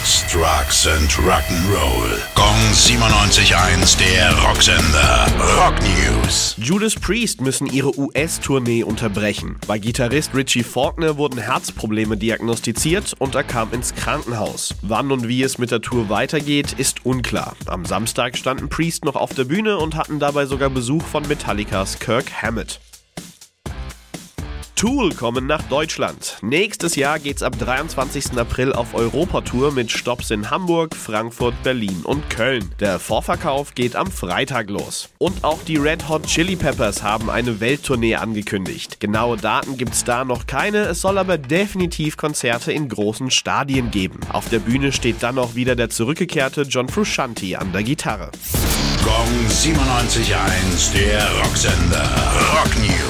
Sex, Drugs and Rock'n'Roll. Gong 97.1, der Rocksender. Rock News. Judas Priest müssen ihre US-Tournee unterbrechen. Bei Gitarrist Richie Faulkner wurden Herzprobleme diagnostiziert und er kam ins Krankenhaus. Wann und wie es mit der Tour weitergeht, ist unklar. Am Samstag standen Priest noch auf der Bühne und hatten dabei sogar Besuch von Metallicas Kirk Hammett. Tool kommen nach Deutschland. Nächstes Jahr geht's ab 23. April auf Europatour mit Stops in Hamburg, Frankfurt, Berlin und Köln. Der Vorverkauf geht am Freitag los. Und auch die Red Hot Chili Peppers haben eine Welttournee angekündigt. Genaue Daten gibt's da noch keine, es soll aber definitiv Konzerte in großen Stadien geben. Auf der Bühne steht dann auch wieder der zurückgekehrte John Frusciante an der Gitarre. Gong 97.1, der Rocksender. Rock News.